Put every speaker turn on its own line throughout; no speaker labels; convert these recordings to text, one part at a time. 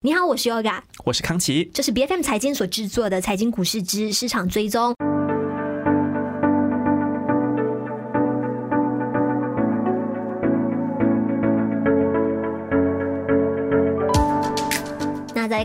你好，我是 Yoga，
我是康琪，
这是 B F M 财经所制作的财经股市之市场追踪。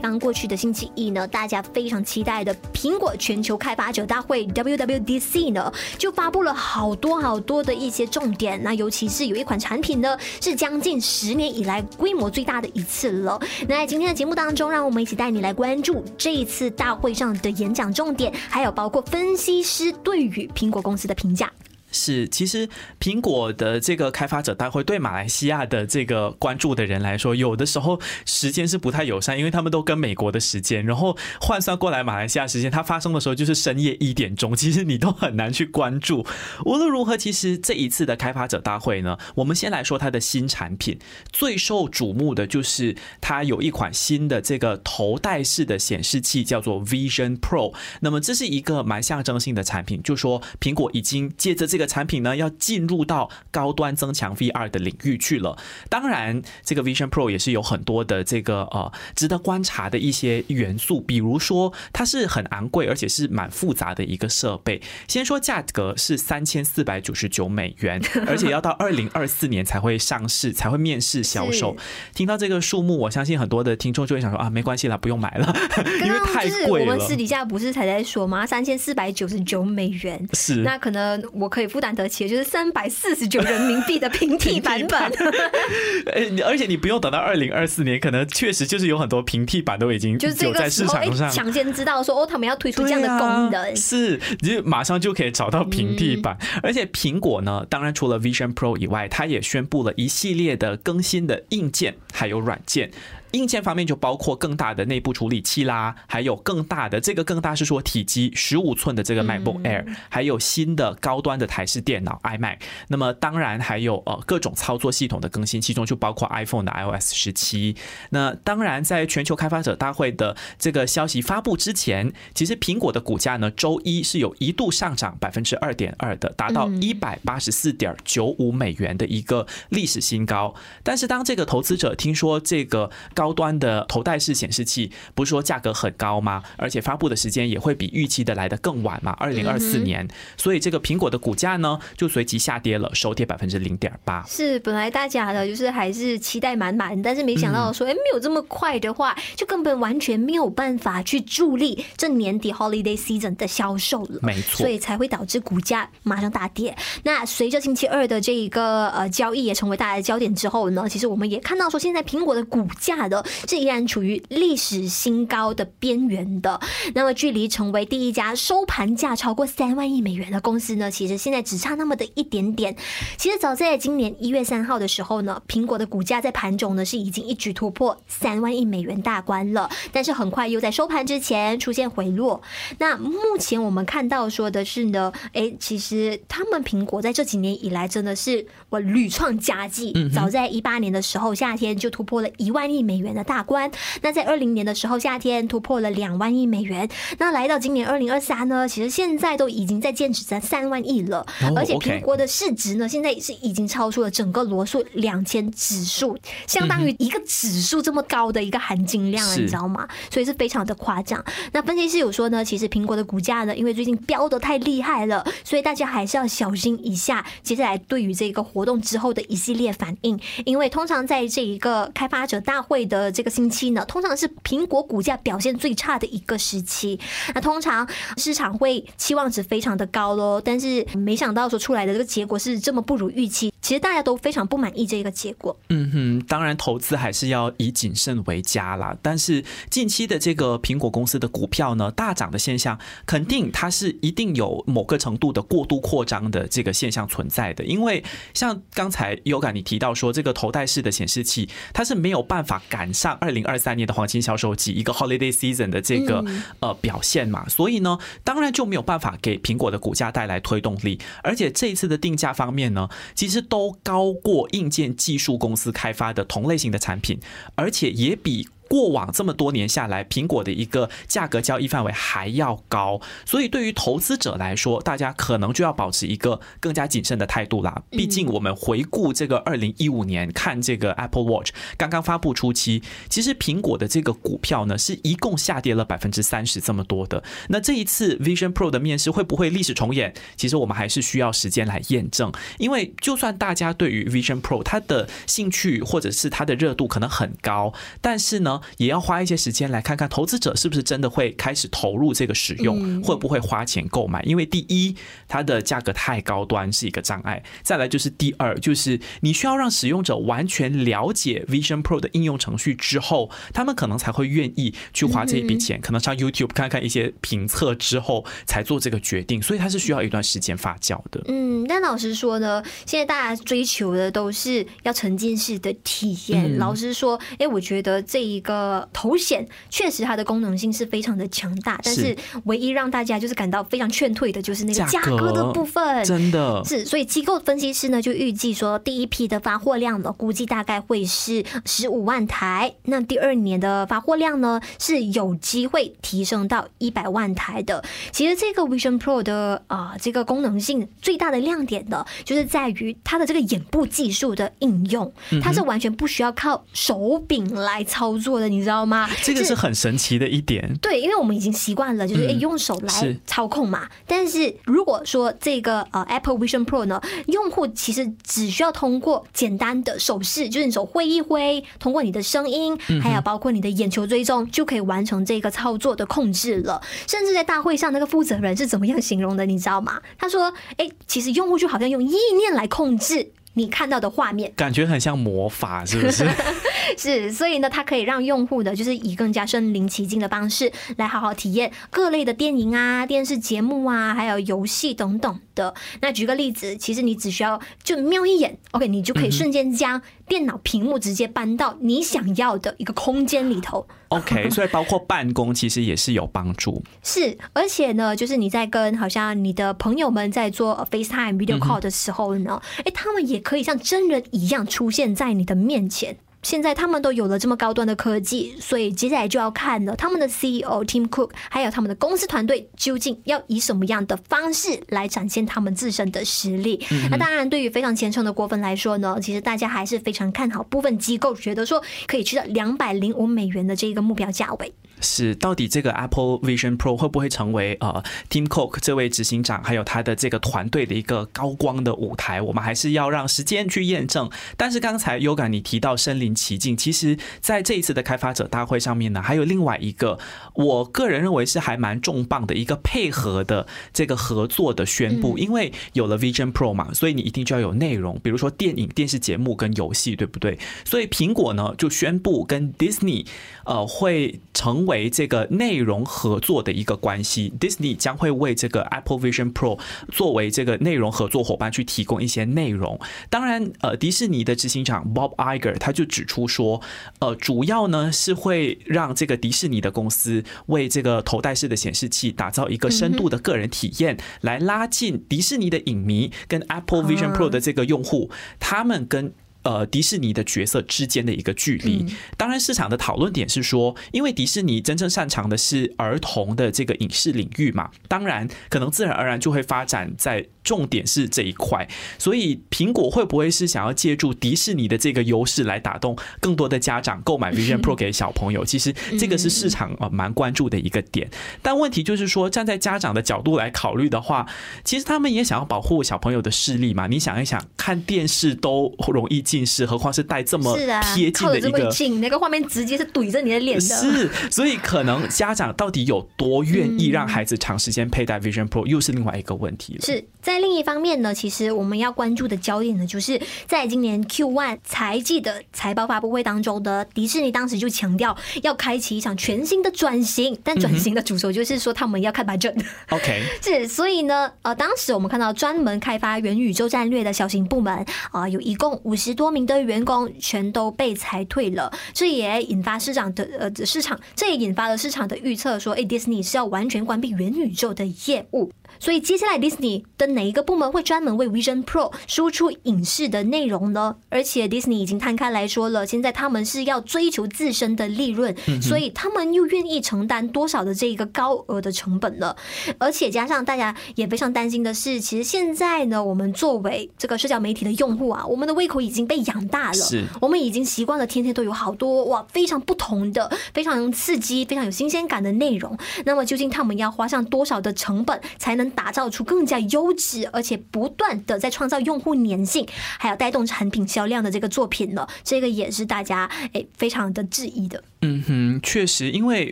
刚过去的星期一呢，大家非常期待的苹果全球开发者大会 WWDC 呢，就发布了好多好多的一些重点。那尤其是有一款产品呢，是将近十年以来规模最大的一次了。那在今天的节目当中，让我们一起带你来关注这一次大会上的演讲重点，还有包括分析师对于苹果公司的评价。
是，其实苹果的这个开发者大会对马来西亚的这个关注的人来说，有的时候时间是不太友善，因为他们都跟美国的时间，然后换算过来马来西亚时间，它发生的时候就是深夜一点钟，其实你都很难去关注。无论如何，其实这一次的开发者大会呢，我们先来说它的新产品，最受瞩目的就是它有一款新的这个头戴式的显示器，叫做 Vision Pro。那么这是一个蛮象征性的产品，就说苹果已经借着这个。产品呢要进入到高端增强 VR 的领域去了。当然，这个 Vision Pro 也是有很多的这个呃值得观察的一些元素，比如说它是很昂贵，而且是蛮复杂的一个设备。先说价格是三千四百九十九美元，而且要到二零二四年才会上市，才会面世销售。听到这个数目，我相信很多的听众就会想说啊，没关系啦，不用买了，因为太贵
了。我们私底下不是才在说吗？三千四百九十九美元
是
那可能我可以。负担得起，就是三百四十九人民币的平替 版本。
哎，而且你不用等到二零二四年，可能确实就是有很多平替版都已经
就
有在市场上
抢先知道说哦，他们要推出这样的功能，
是你就马上就可以找到平替版。而且苹果呢，当然除了 Vision Pro 以外，它也宣布了一系列的更新的硬件还有软件。硬件方面就包括更大的内部处理器啦，还有更大的这个更大是说体积十五寸的这个 MacBook Air，还有新的高端的台式电脑 iMac。那么当然还有呃各种操作系统的更新，其中就包括 iPhone 的 iOS 十七。那当然在全球开发者大会的这个消息发布之前，其实苹果的股价呢周一是有一度上涨百分之二点二的，达到一百八十四点九五美元的一个历史新高。但是当这个投资者听说这个高高端的头戴式显示器不是说价格很高吗？而且发布的时间也会比预期的来的更晚嘛，二零二四年。所以这个苹果的股价呢，就随即下跌了，收跌百分之零点八。
是本来大家的就是还是期待满满，但是没想到说，哎，没有这么快的话，就根本完全没有办法去助力这年底 holiday season 的销售了。
没错，
所以才会导致股价马上大跌。那随着星期二的这一个呃交易也成为大家的焦点之后呢，其实我们也看到说，现在苹果的股价。是依然处于历史新高的边缘的。那么，距离成为第一家收盘价超过三万亿美元的公司呢？其实现在只差那么的一点点。其实早在今年一月三号的时候呢，苹果的股价在盘中呢是已经一举突破三万亿美元大关了。但是很快又在收盘之前出现回落。那目前我们看到说的是呢，哎，其实他们苹果在这几年以来真的是我屡创佳绩。早在一八年的时候，夏天就突破了一万亿美。元的大关，那在二零年的时候，夏天突破了两万亿美元。那来到今年二零二三呢，其实现在都已经在坚持在三万亿了。而且苹果的市值呢，现在是已经超出了整个罗素两千指数，相当于一个指数这么高的一个含金量了，你知道吗？所以是非常的夸张。那分析师有说呢，其实苹果的股价呢，因为最近飙的太厉害了，所以大家还是要小心一下接下来对于这个活动之后的一系列反应，因为通常在这一个开发者大会。的这个星期呢，通常是苹果股价表现最差的一个时期。那通常市场会期望值非常的高咯，但是没想到说出来的这个结果是这么不如预期。其实大家都非常不满意这个结果。
嗯哼，当然投资还是要以谨慎为佳啦。但是近期的这个苹果公司的股票呢大涨的现象，肯定它是一定有某个程度的过度扩张的这个现象存在的。因为像刚才优感你提到说，这个头戴式的显示器，它是没有办法赶。上二零二三年的黄金销售季，一个 holiday season 的这个呃表现嘛，所以呢，当然就没有办法给苹果的股价带来推动力。而且这一次的定价方面呢，其实都高过硬件技术公司开发的同类型的产品，而且也比。过往这么多年下来，苹果的一个价格交易范围还要高，所以对于投资者来说，大家可能就要保持一个更加谨慎的态度啦。毕竟我们回顾这个二零一五年，看这个 Apple Watch 刚刚发布初期，其实苹果的这个股票呢，是一共下跌了百分之三十这么多的。那这一次 Vision Pro 的面试会不会历史重演？其实我们还是需要时间来验证，因为就算大家对于 Vision Pro 它的兴趣或者是它的热度可能很高，但是呢，也要花一些时间来看看投资者是不是真的会开始投入这个使用，会不会花钱购买？因为第一，它的价格太高端是一个障碍；再来就是第二，就是你需要让使用者完全了解 Vision Pro 的应用程序之后，他们可能才会愿意去花这一笔钱，可能上 YouTube 看看一些评测之后才做这个决定，所以它是需要一段时间发酵的。
嗯，但老实说呢，现在大家追求的都是要沉浸式的体验。老实说，哎，我觉得这一个头显确实它的功能性是非常的强大，但是唯一让大家就是感到非常劝退的就是那个价格。的部分，
真的。
是。所以机构分析师呢就预计说，第一批的发货量呢估计大概会是十五万台，那第二年的发货量呢是有机会提升到一百万台的。其实这个 Vision Pro 的啊这个功能性最大的亮点呢，就是在于它的这个眼部技术的应用，它是完全不需要靠手柄来操作的，你知道吗？
这个是很神奇的一点。
对，因为我们已经习惯了，就是诶用手来操控嘛。但是如果说这个呃 Apple Vision Pro 呢，用户其实只需要通过简单的手势，就是你手挥一挥，通过你的声音，还有包括你的眼球追踪，就可以完成这个操作的控制了。甚至在大会上，那个负责人是怎么样形容的，你知道吗？他说：“哎，其实用户就好像用意念来控制。”你看到的画面，
感觉很像魔法，是不是？
是，所以呢，它可以让用户的，就是以更加身临其境的方式来好好体验各类的电影啊、电视节目啊，还有游戏等等的。那举个例子，其实你只需要就瞄一眼，OK，你就可以瞬间将电脑屏幕直接搬到你想要的一个空间里头。
OK，所以包括办公其实也是有帮助。
是，而且呢，就是你在跟好像你的朋友们在做 FaceTime video call 的时候呢，哎，他们也可以像真人一样出现在你的面前。现在他们都有了这么高端的科技，所以接下来就要看了他们的 CEO Tim Cook，还有他们的公司团队究竟要以什么样的方式来展现他们自身的实力。那当然，对于非常虔诚的果粉来说呢，其实大家还是非常看好部分机构觉得说可以去到两百零五美元的这个目标价位。
是，到底这个 Apple Vision Pro 会不会成为呃 Tim Cook 这位执行长还有他的这个团队的一个高光的舞台？我们还是要让时间去验证。但是刚才 Yoga 你提到身临其境，其实在这一次的开发者大会上面呢，还有另外一个我个人认为是还蛮重磅的一个配合的这个合作的宣布。因为有了 Vision Pro 嘛，所以你一定就要有内容，比如说电影、电视节目跟游戏，对不对？所以苹果呢就宣布跟 Disney 呃会成为。为这个内容合作的一个关系，Disney 将会为这个 Apple Vision Pro 作为这个内容合作伙伴去提供一些内容。当然，呃，迪士尼的执行长 Bob Iger 他就指出说，呃，主要呢是会让这个迪士尼的公司为这个头戴式的显示器打造一个深度的个人体验，来拉近迪士尼的影迷跟 Apple Vision Pro 的这个用户，他们跟。呃，迪士尼的角色之间的一个距离，当然市场的讨论点是说，因为迪士尼真正擅长的是儿童的这个影视领域嘛，当然可能自然而然就会发展在。重点是这一块，所以苹果会不会是想要借助迪士尼的这个优势来打动更多的家长购买 Vision Pro 给小朋友？其实这个是市场啊蛮关注的一个点。但问题就是说，站在家长的角度来考虑的话，其实他们也想要保护小朋友的视力嘛。你想一想，看电视都容易近视，何况是戴这么贴近的一个
近，那个画面直接是怼着你的脸的。
是，所以可能家长到底有多愿意让孩子长时间佩戴 Vision Pro，又是另外一个问题了。
是在。在另一方面呢，其实我们要关注的焦点呢，就是在今年 Q One 财季的财报发布会当中的迪士尼当时就强调要开启一场全新的转型，但转型的主轴就是说他们要看 budget。
OK，
是，所以呢，呃，当时我们看到专门开发元宇宙战略的小型部门啊，有一共五十多名的员工全都被裁退了，这也引发市场的呃市场，这也引发了市场的预测说，哎，迪士尼是要完全关闭元宇宙的业务，所以接下来 Disney 的哪？哪一个部门会专门为 Vision Pro 输出影视的内容呢？而且 Disney 已经摊开来说了，现在他们是要追求自身的利润，所以他们又愿意承担多少的这一个高额的成本呢？而且加上大家也非常担心的是，其实现在呢，我们作为这个社交媒体的用户啊，我们的胃口已经被养大了，
是
我们已经习惯了天天都有好多哇非常不同的、非常刺激、非常有新鲜感的内容。那么究竟他们要花上多少的成本，才能打造出更加优质，而且不断的在创造用户粘性，还有带动产品销量的这个作品呢？这个也是大家诶非常的质疑的。
嗯哼，确实，因为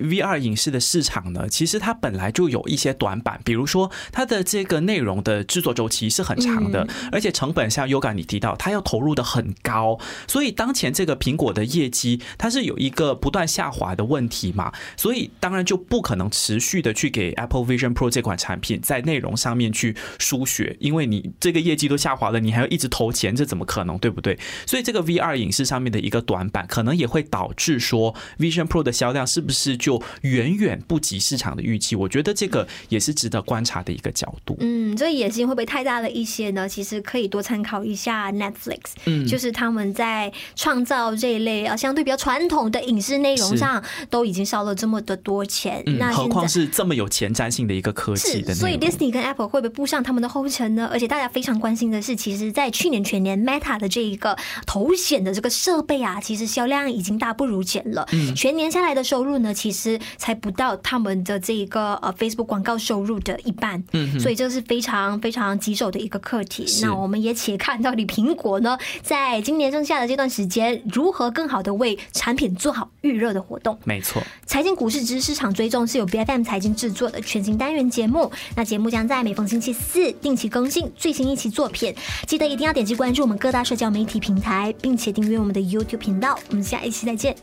VR 影视的市场呢，其实它本来就有一些短板，比如说它的这个内容的制作周期是很长的，而且成本像 Yoga 你提到，它要投入的很高，所以当前这个苹果的业绩它是有一个不断下滑的问题嘛，所以当然就不可能持续的去给 Apple Vision Pro 这款产品在内容上面去输血，因为你这个业绩都下滑了，你还要一直投钱，这怎么可能，对不对？所以这个 VR 影视上面的一个短板，可能也会导致说。Vision Pro 的销量是不是就远远不及市场的预期？我觉得这个也是值得观察的一个角度。
嗯，这野心会不会太大了一些呢？其实可以多参考一下 Netflix，嗯，就是他们在创造这一类啊相对比较传统的影视内容上都已经烧了这么的多钱，
那何况是这么有前瞻性的一个科技的。
所以 Disney 跟 Apple 会不会步上他们的后尘呢？而且大家非常关心的是，其实，在去年全年 Meta 的这一个头显的这个设备啊，其实销量已经大不如前了。嗯。全年下来的收入呢，其实才不到他们的这个呃 Facebook 广告收入的一半，嗯，所以这是非常非常棘手的一个课题。那我们也且看到底苹果呢，在今年剩下的这段时间，如何更好的为产品做好预热的活动。
没错，
财经股市知市场追踪是由 B F M 财经制作的全新单元节目。那节目将在每逢星期四定期更新最新一期作品，记得一定要点击关注我们各大社交媒体平台，并且订阅我们的 YouTube 频道。我们下一期再见。